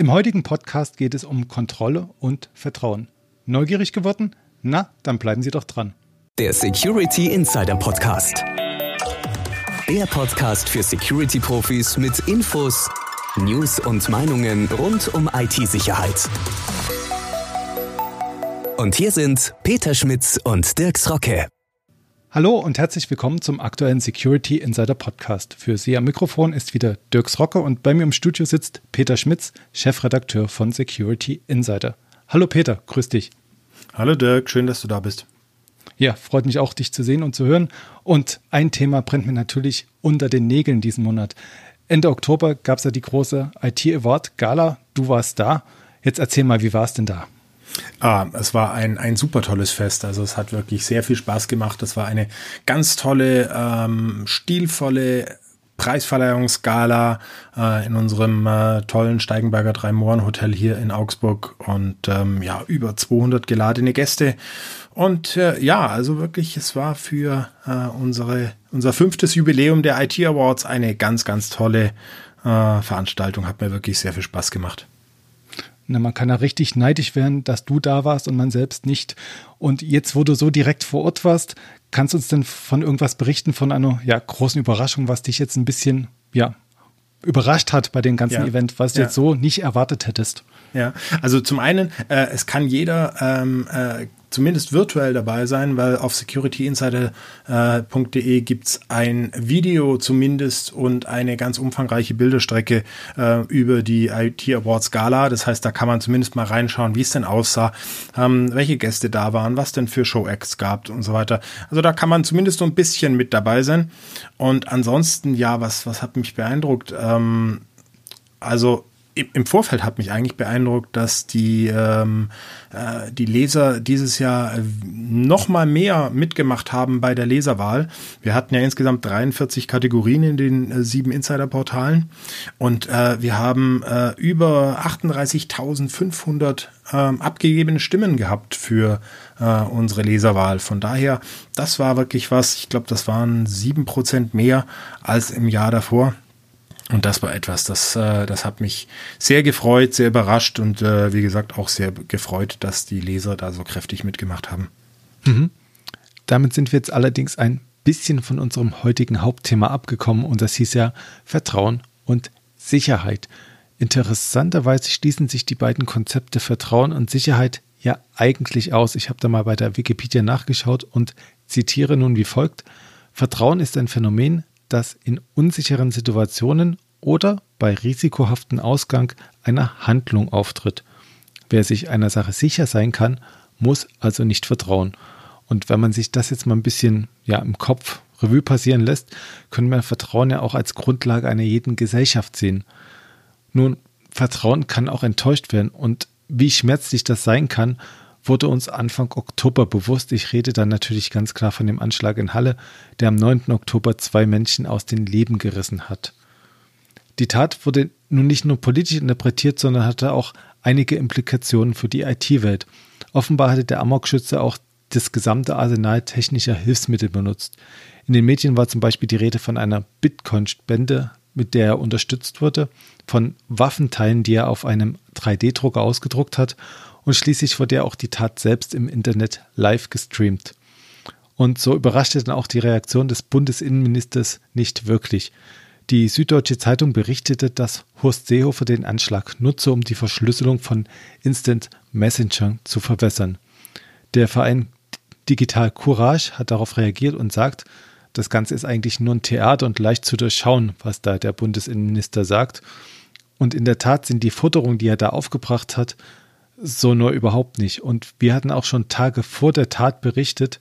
Im heutigen Podcast geht es um Kontrolle und Vertrauen. Neugierig geworden? Na, dann bleiben Sie doch dran. Der Security Insider Podcast. Der Podcast für Security-Profis mit Infos, News und Meinungen rund um IT-Sicherheit. Und hier sind Peter Schmitz und Dirks Rocke. Hallo und herzlich willkommen zum aktuellen Security Insider Podcast. Für Sie am Mikrofon ist wieder Dirks Rocke und bei mir im Studio sitzt Peter Schmitz, Chefredakteur von Security Insider. Hallo Peter, grüß dich. Hallo Dirk, schön, dass du da bist. Ja, freut mich auch, dich zu sehen und zu hören. Und ein Thema brennt mir natürlich unter den Nägeln diesen Monat. Ende Oktober gab es ja die große IT Award Gala. Du warst da. Jetzt erzähl mal, wie war es denn da? Ah, es war ein, ein super tolles Fest. Also es hat wirklich sehr viel Spaß gemacht. Es war eine ganz tolle, ähm, stilvolle Preisverleihungsgala äh, in unserem äh, tollen Steigenberger Drei-Mohren-Hotel hier in Augsburg und ähm, ja, über 200 geladene Gäste. Und äh, ja, also wirklich, es war für äh, unsere, unser fünftes Jubiläum der IT Awards eine ganz, ganz tolle äh, Veranstaltung. Hat mir wirklich sehr viel Spaß gemacht. Na, man kann ja richtig neidisch werden, dass du da warst und man selbst nicht. Und jetzt, wo du so direkt vor Ort warst, kannst du uns denn von irgendwas berichten, von einer ja, großen Überraschung, was dich jetzt ein bisschen ja, überrascht hat bei dem ganzen ja. Event, was du ja. jetzt so nicht erwartet hättest? Ja, also zum einen, äh, es kann jeder ähm, äh, zumindest virtuell dabei sein, weil auf securityinsider.de äh, gibt es ein Video zumindest und eine ganz umfangreiche Bilderstrecke äh, über die IT Awards Gala. Das heißt, da kann man zumindest mal reinschauen, wie es denn aussah, ähm, welche Gäste da waren, was denn für Show-Acts gab und so weiter. Also da kann man zumindest so ein bisschen mit dabei sein. Und ansonsten, ja, was, was hat mich beeindruckt? Ähm, also im Vorfeld hat mich eigentlich beeindruckt, dass die, ähm, äh, die Leser dieses Jahr äh, noch mal mehr mitgemacht haben bei der Leserwahl. Wir hatten ja insgesamt 43 Kategorien in den äh, sieben Insider-Portalen und äh, wir haben äh, über 38.500 ähm, abgegebene Stimmen gehabt für äh, unsere Leserwahl. Von daher, das war wirklich was. Ich glaube, das waren sieben Prozent mehr als im Jahr davor. Und das war etwas, das, äh, das hat mich sehr gefreut, sehr überrascht und äh, wie gesagt auch sehr gefreut, dass die Leser da so kräftig mitgemacht haben. Mhm. Damit sind wir jetzt allerdings ein bisschen von unserem heutigen Hauptthema abgekommen und das hieß ja Vertrauen und Sicherheit. Interessanterweise schließen sich die beiden Konzepte Vertrauen und Sicherheit ja eigentlich aus. Ich habe da mal bei der Wikipedia nachgeschaut und zitiere nun wie folgt. Vertrauen ist ein Phänomen, das in unsicheren Situationen oder bei risikohaften Ausgang einer Handlung auftritt. Wer sich einer Sache sicher sein kann, muss also nicht vertrauen. Und wenn man sich das jetzt mal ein bisschen ja, im Kopf Revue passieren lässt, können wir Vertrauen ja auch als Grundlage einer jeden Gesellschaft sehen. Nun, Vertrauen kann auch enttäuscht werden und wie schmerzlich das sein kann, wurde uns Anfang Oktober bewusst. Ich rede dann natürlich ganz klar von dem Anschlag in Halle, der am 9. Oktober zwei Menschen aus dem Leben gerissen hat. Die Tat wurde nun nicht nur politisch interpretiert, sondern hatte auch einige Implikationen für die IT-Welt. Offenbar hatte der Amokschütze auch das gesamte Arsenal technischer Hilfsmittel benutzt. In den Medien war zum Beispiel die Rede von einer Bitcoin-Spende, mit der er unterstützt wurde, von Waffenteilen, die er auf einem 3D-Drucker ausgedruckt hat und schließlich wurde ja auch die Tat selbst im Internet live gestreamt. Und so überraschte dann auch die Reaktion des Bundesinnenministers nicht wirklich. Die Süddeutsche Zeitung berichtete, dass Horst Seehofer den Anschlag nutze, um die Verschlüsselung von Instant Messenger zu verwässern. Der Verein Digital Courage hat darauf reagiert und sagt, das Ganze ist eigentlich nur ein Theater und leicht zu durchschauen, was da der Bundesinnenminister sagt. Und in der Tat sind die Forderungen, die er da aufgebracht hat, so nur überhaupt nicht. Und wir hatten auch schon Tage vor der Tat berichtet,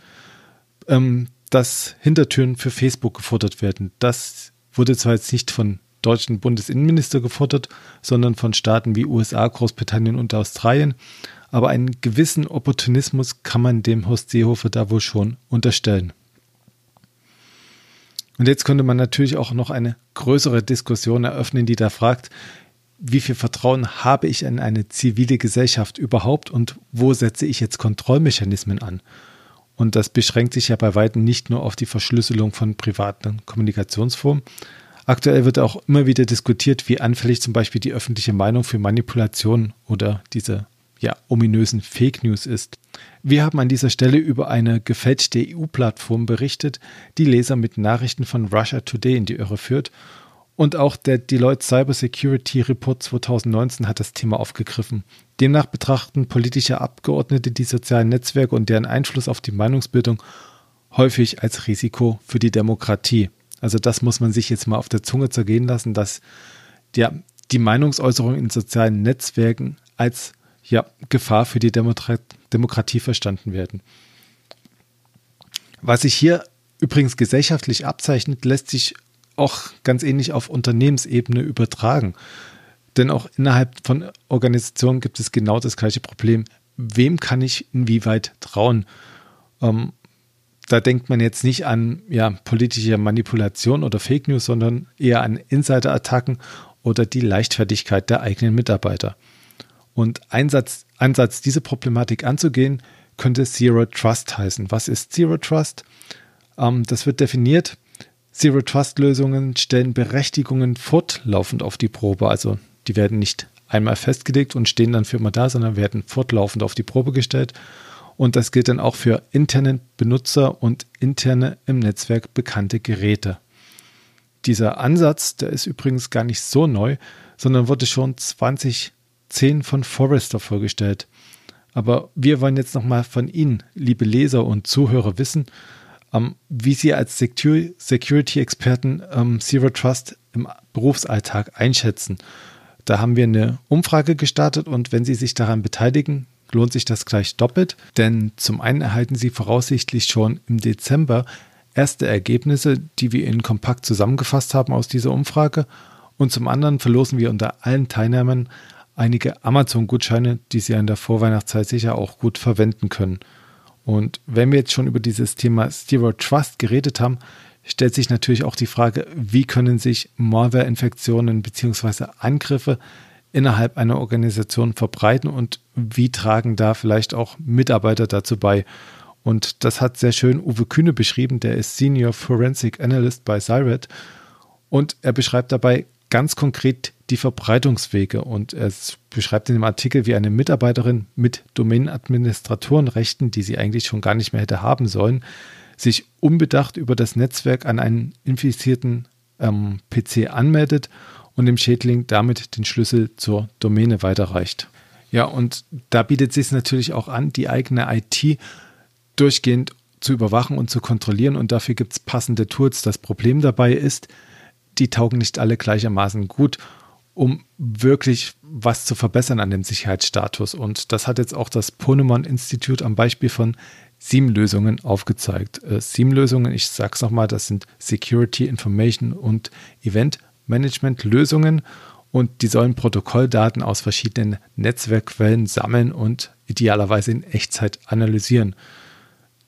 ähm, dass Hintertüren für Facebook gefordert werden. Das wurde zwar jetzt nicht von deutschen Bundesinnenminister gefordert, sondern von Staaten wie USA, Großbritannien und Australien. Aber einen gewissen Opportunismus kann man dem Horst Seehofer da wohl schon unterstellen. Und jetzt könnte man natürlich auch noch eine größere Diskussion eröffnen, die da fragt, wie viel Vertrauen habe ich in eine zivile Gesellschaft überhaupt und wo setze ich jetzt Kontrollmechanismen an? Und das beschränkt sich ja bei weitem nicht nur auf die Verschlüsselung von privaten Kommunikationsformen. Aktuell wird auch immer wieder diskutiert, wie anfällig zum Beispiel die öffentliche Meinung für Manipulation oder diese ja, ominösen Fake News ist. Wir haben an dieser Stelle über eine gefälschte EU-Plattform berichtet, die Leser mit Nachrichten von Russia Today in die Irre führt. Und auch der Deloitte Cyber Security Report 2019 hat das Thema aufgegriffen. Demnach betrachten politische Abgeordnete die sozialen Netzwerke und deren Einfluss auf die Meinungsbildung häufig als Risiko für die Demokratie. Also das muss man sich jetzt mal auf der Zunge zergehen lassen, dass ja, die Meinungsäußerung in sozialen Netzwerken als ja, Gefahr für die Demokratie Demokratie verstanden werden. Was sich hier übrigens gesellschaftlich abzeichnet, lässt sich auch ganz ähnlich auf Unternehmensebene übertragen. Denn auch innerhalb von Organisationen gibt es genau das gleiche Problem. Wem kann ich inwieweit trauen? Ähm, da denkt man jetzt nicht an ja, politische Manipulation oder Fake News, sondern eher an Insider-Attacken oder die Leichtfertigkeit der eigenen Mitarbeiter. Und Einsatz, Ansatz, diese Problematik anzugehen, könnte Zero Trust heißen. Was ist Zero Trust? Ähm, das wird definiert. Zero Trust Lösungen stellen Berechtigungen fortlaufend auf die Probe. Also die werden nicht einmal festgelegt und stehen dann für immer da, sondern werden fortlaufend auf die Probe gestellt. Und das gilt dann auch für interne Benutzer und interne im Netzwerk bekannte Geräte. Dieser Ansatz, der ist übrigens gar nicht so neu, sondern wurde schon 20 10 von Forrester vorgestellt. Aber wir wollen jetzt nochmal von Ihnen, liebe Leser und Zuhörer, wissen, ähm, wie Sie als Security-Experten ähm, Zero Trust im Berufsalltag einschätzen. Da haben wir eine Umfrage gestartet und wenn Sie sich daran beteiligen, lohnt sich das gleich doppelt, denn zum einen erhalten Sie voraussichtlich schon im Dezember erste Ergebnisse, die wir Ihnen kompakt zusammengefasst haben aus dieser Umfrage und zum anderen verlosen wir unter allen Teilnehmern einige Amazon-Gutscheine, die Sie in der Vorweihnachtszeit sicher auch gut verwenden können. Und wenn wir jetzt schon über dieses Thema Zero Trust geredet haben, stellt sich natürlich auch die Frage, wie können sich Malware-Infektionen bzw. Angriffe innerhalb einer Organisation verbreiten und wie tragen da vielleicht auch Mitarbeiter dazu bei. Und das hat sehr schön Uwe Kühne beschrieben, der ist Senior Forensic Analyst bei Cyret und er beschreibt dabei ganz konkret die Verbreitungswege und es beschreibt in dem Artikel, wie eine Mitarbeiterin mit Domain-Administratorenrechten, die sie eigentlich schon gar nicht mehr hätte haben sollen, sich unbedacht über das Netzwerk an einen infizierten ähm, PC anmeldet und dem Schädling damit den Schlüssel zur Domäne weiterreicht. Ja, und da bietet es sich natürlich auch an, die eigene IT durchgehend zu überwachen und zu kontrollieren und dafür gibt es passende Tools. Das Problem dabei ist, die taugen nicht alle gleichermaßen gut, um wirklich was zu verbessern an dem Sicherheitsstatus. Und das hat jetzt auch das Ponemon Institute am Beispiel von SIEM-Lösungen aufgezeigt. Äh, SIEM-Lösungen, ich sage es nochmal, das sind Security Information und Event Management Lösungen und die sollen Protokolldaten aus verschiedenen Netzwerkquellen sammeln und idealerweise in Echtzeit analysieren.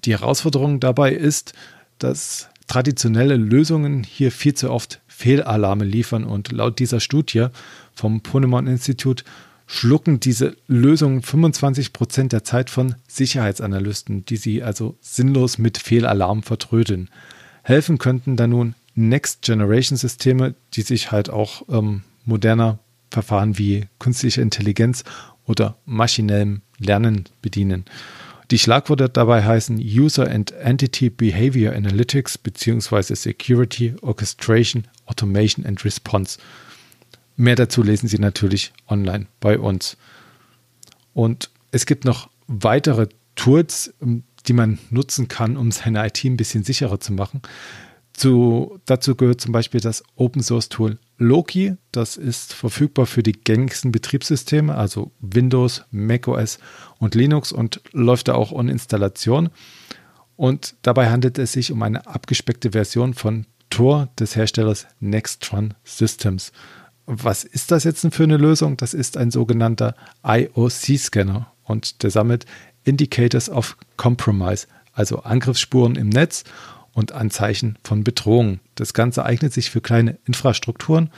Die Herausforderung dabei ist, dass traditionelle Lösungen hier viel zu oft Fehlalarme liefern und laut dieser Studie vom Ponemon Institut schlucken diese Lösungen 25 Prozent der Zeit von Sicherheitsanalysten, die sie also sinnlos mit Fehlalarm vertrödeln. Helfen könnten da nun Next-Generation-Systeme, die sich halt auch ähm, moderner Verfahren wie künstliche Intelligenz oder maschinellem Lernen bedienen. Die Schlagworte dabei heißen User and Entity Behavior Analytics bzw. Security Orchestration Automation and Response. Mehr dazu lesen Sie natürlich online bei uns. Und es gibt noch weitere Tools, ähm, die man nutzen kann, um seine IT ein bisschen sicherer zu machen. Zu, dazu gehört zum Beispiel das Open Source Tool Loki. Das ist verfügbar für die gängigsten Betriebssysteme, also Windows, macOS und Linux und läuft da auch ohne Installation. Und dabei handelt es sich um eine abgespeckte Version von Tor des Herstellers Nextron Systems. Was ist das jetzt für eine Lösung? Das ist ein sogenannter IOC-Scanner und der sammelt Indicators of Compromise, also Angriffsspuren im Netz und Anzeichen von Bedrohung. Das Ganze eignet sich für kleine Infrastrukturen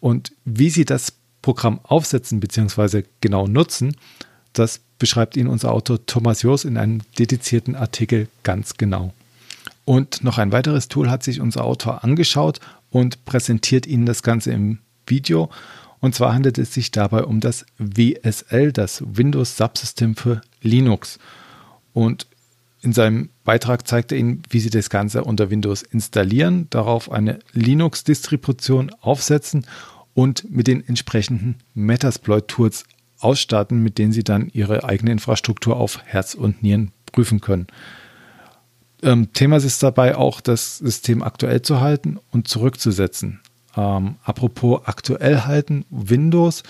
und wie Sie das Programm aufsetzen bzw. genau nutzen, das beschreibt Ihnen unser Autor Thomas Joos in einem dedizierten Artikel ganz genau. Und noch ein weiteres Tool hat sich unser Autor angeschaut und präsentiert Ihnen das Ganze im Video. Und zwar handelt es sich dabei um das WSL, das Windows Subsystem für Linux. Und in seinem Beitrag zeigt er Ihnen, wie Sie das Ganze unter Windows installieren, darauf eine Linux-Distribution aufsetzen und mit den entsprechenden Metasploit-Tools ausstatten, mit denen Sie dann Ihre eigene Infrastruktur auf Herz und Nieren prüfen können. Ähm, Thema ist dabei auch, das System aktuell zu halten und zurückzusetzen. Ähm, apropos aktuell halten, Windows.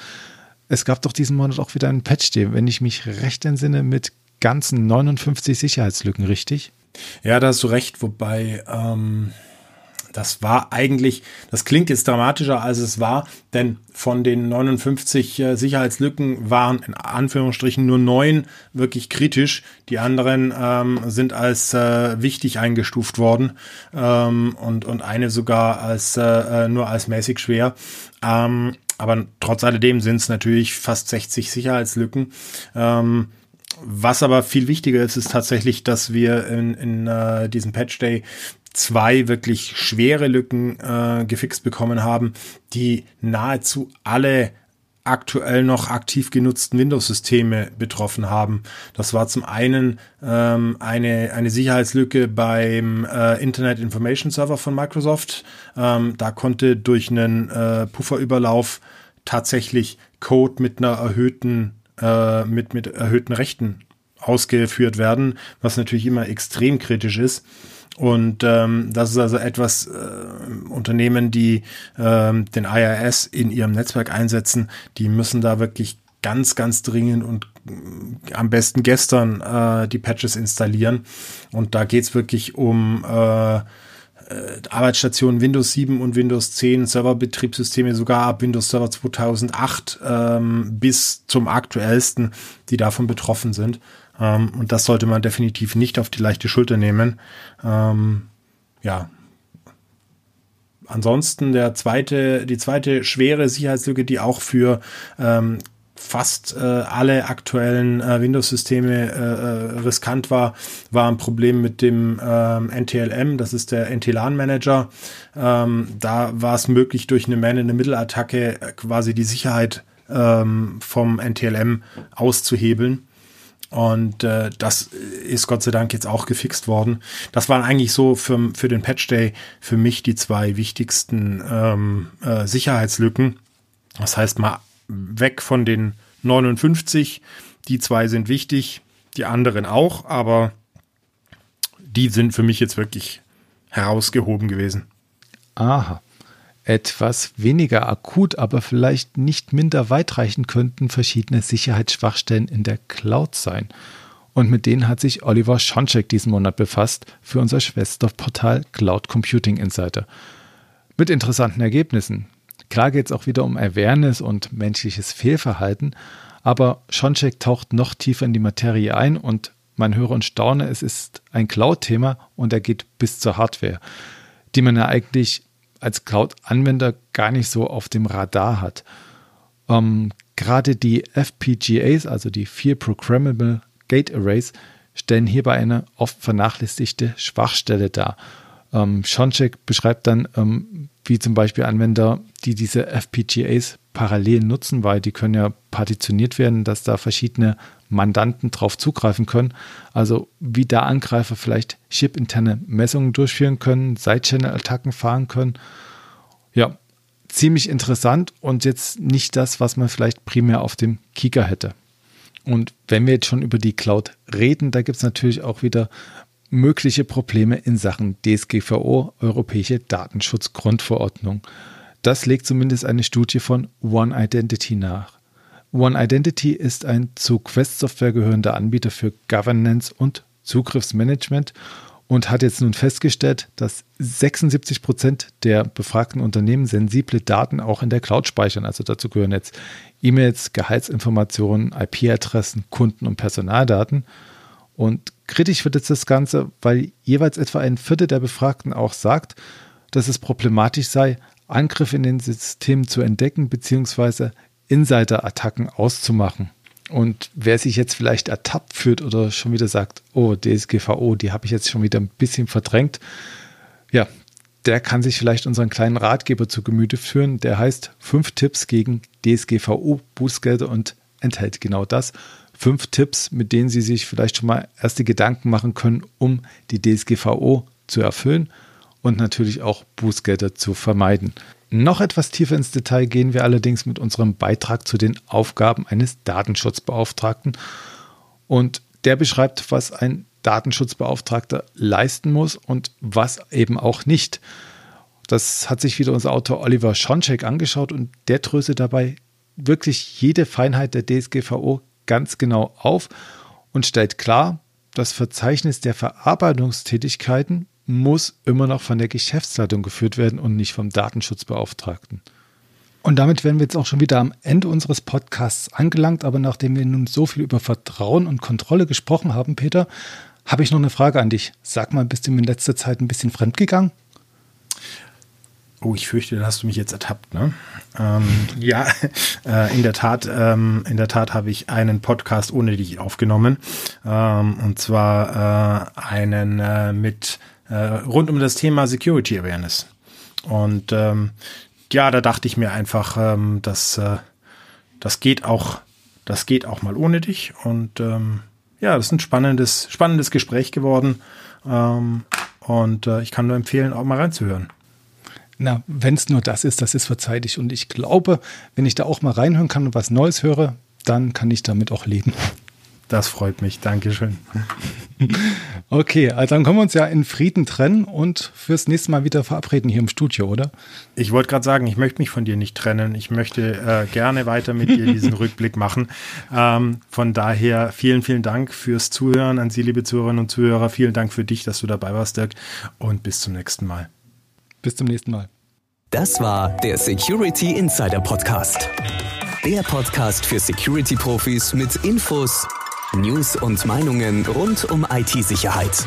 Es gab doch diesen Monat auch wieder einen Patch, den, wenn ich mich recht entsinne, mit ganzen 59 Sicherheitslücken, richtig? Ja, da hast du recht, wobei ähm, das war eigentlich, das klingt jetzt dramatischer als es war, denn von den 59 äh, Sicherheitslücken waren in Anführungsstrichen nur neun wirklich kritisch. Die anderen ähm, sind als äh, wichtig eingestuft worden ähm, und, und eine sogar als äh, äh nur als mäßig schwer. Ähm, aber trotz alledem sind es natürlich fast 60 Sicherheitslücken. Ähm, was aber viel wichtiger ist, ist tatsächlich, dass wir in, in uh, diesem Patch Day zwei wirklich schwere Lücken äh, gefixt bekommen haben, die nahezu alle aktuell noch aktiv genutzten Windows-Systeme betroffen haben. Das war zum einen ähm, eine, eine Sicherheitslücke beim äh, Internet Information Server von Microsoft. Ähm, da konnte durch einen äh, Pufferüberlauf tatsächlich Code mit einer erhöhten, äh, mit, mit erhöhten Rechten ausgeführt werden, was natürlich immer extrem kritisch ist. Und ähm, das ist also etwas äh, Unternehmen, die ähm, den IIS in ihrem Netzwerk einsetzen, die müssen da wirklich ganz, ganz dringend und äh, am besten gestern äh, die Patches installieren. Und da geht's wirklich um äh, äh Arbeitsstationen Windows 7 und Windows 10, Serverbetriebssysteme sogar ab Windows Server 2008 ähm, bis zum aktuellsten, die davon betroffen sind. Ähm, und das sollte man definitiv nicht auf die leichte Schulter nehmen. Ähm, ja. Ansonsten der zweite, die zweite schwere Sicherheitslücke, die auch für ähm, fast äh, alle aktuellen äh, Windows-Systeme äh, äh riskant war, war ein Problem mit dem ähm, NTLM, das ist der NTLAN-Manager. Ähm, da war es möglich, durch eine Man-in-the-Middle-Attacke quasi die Sicherheit ähm, vom NTLM auszuhebeln. Und äh, das ist Gott sei Dank jetzt auch gefixt worden. Das waren eigentlich so für, für den Patch Day für mich die zwei wichtigsten ähm, äh, Sicherheitslücken. Das heißt mal weg von den 59. Die zwei sind wichtig, die anderen auch, aber die sind für mich jetzt wirklich herausgehoben gewesen. Aha etwas weniger akut, aber vielleicht nicht minder weitreichend könnten verschiedene Sicherheitsschwachstellen in der Cloud sein. Und mit denen hat sich Oliver Schoncheck diesen Monat befasst für unser Schwesterportal Cloud Computing Insider. Mit interessanten Ergebnissen. Klar geht es auch wieder um Awareness und menschliches Fehlverhalten, aber Schoncheck taucht noch tiefer in die Materie ein und man höre und staune, es ist ein Cloud-Thema und er geht bis zur Hardware, die man ja eigentlich als Cloud-Anwender gar nicht so auf dem Radar hat. Ähm, gerade die FPGAs, also die Fear Programmable Gate Arrays, stellen hierbei eine oft vernachlässigte Schwachstelle dar. Ähm, Schoncheck beschreibt dann, ähm, wie zum Beispiel Anwender, die diese FPGAs parallel nutzen, weil die können ja partitioniert werden, dass da verschiedene Mandanten drauf zugreifen können. Also wie da Angreifer vielleicht chip-interne Messungen durchführen können, Side-Channel-Attacken fahren können. Ja, ziemlich interessant und jetzt nicht das, was man vielleicht primär auf dem Kika hätte. Und wenn wir jetzt schon über die Cloud reden, da gibt es natürlich auch wieder mögliche Probleme in Sachen DSGVO, Europäische Datenschutzgrundverordnung. Das legt zumindest eine Studie von One Identity nach. One Identity ist ein zu Quest Software gehörender Anbieter für Governance und Zugriffsmanagement und hat jetzt nun festgestellt, dass 76 Prozent der befragten Unternehmen sensible Daten auch in der Cloud speichern. Also dazu gehören jetzt E-Mails, Gehaltsinformationen, IP-Adressen, Kunden- und Personaldaten. Und kritisch wird jetzt das Ganze, weil jeweils etwa ein Viertel der Befragten auch sagt, dass es problematisch sei, Angriffe in den Systemen zu entdecken bzw. Insider-Attacken auszumachen. Und wer sich jetzt vielleicht ertappt fühlt oder schon wieder sagt, oh, DSGVO, die habe ich jetzt schon wieder ein bisschen verdrängt, ja, der kann sich vielleicht unseren kleinen Ratgeber zu Gemüte führen. Der heißt fünf Tipps gegen DSGVO-Bußgelder und enthält genau das. Fünf Tipps, mit denen Sie sich vielleicht schon mal erste Gedanken machen können, um die DSGVO zu erfüllen und natürlich auch Bußgelder zu vermeiden. Noch etwas tiefer ins Detail gehen wir allerdings mit unserem Beitrag zu den Aufgaben eines Datenschutzbeauftragten. Und der beschreibt, was ein Datenschutzbeauftragter leisten muss und was eben auch nicht. Das hat sich wieder unser Autor Oliver Schoncheck angeschaut und der dröselt dabei wirklich jede Feinheit der DSGVO ganz genau auf und stellt klar, das Verzeichnis der Verarbeitungstätigkeiten muss immer noch von der Geschäftsleitung geführt werden und nicht vom Datenschutzbeauftragten. Und damit wären wir jetzt auch schon wieder am Ende unseres Podcasts angelangt. Aber nachdem wir nun so viel über Vertrauen und Kontrolle gesprochen haben, Peter, habe ich noch eine Frage an dich. Sag mal, bist du mir in letzter Zeit ein bisschen fremdgegangen? Oh, ich fürchte, da hast du mich jetzt ertappt, ne? Ähm, ja, äh, in der Tat, ähm, in der Tat habe ich einen Podcast ohne dich aufgenommen. Ähm, und zwar äh, einen äh, mit äh, rund um das Thema Security Awareness. Und ähm, ja, da dachte ich mir einfach, ähm, dass äh, das geht auch, das geht auch mal ohne dich. Und ähm, ja, das ist ein spannendes, spannendes Gespräch geworden. Ähm, und äh, ich kann nur empfehlen, auch mal reinzuhören. Na, wenn es nur das ist, das ist verzeihlich. Und ich glaube, wenn ich da auch mal reinhören kann und was Neues höre, dann kann ich damit auch leben. Das freut mich. Dankeschön. Okay, also dann können wir uns ja in Frieden trennen und fürs nächste Mal wieder verabreden hier im Studio, oder? Ich wollte gerade sagen, ich möchte mich von dir nicht trennen. Ich möchte äh, gerne weiter mit dir diesen Rückblick machen. Ähm, von daher vielen, vielen Dank fürs Zuhören an Sie, liebe Zuhörerinnen und Zuhörer. Vielen Dank für dich, dass du dabei warst, Dirk. Und bis zum nächsten Mal. Bis zum nächsten Mal. Das war der Security Insider Podcast. Der Podcast für Security-Profis mit Infos, News und Meinungen rund um IT-Sicherheit.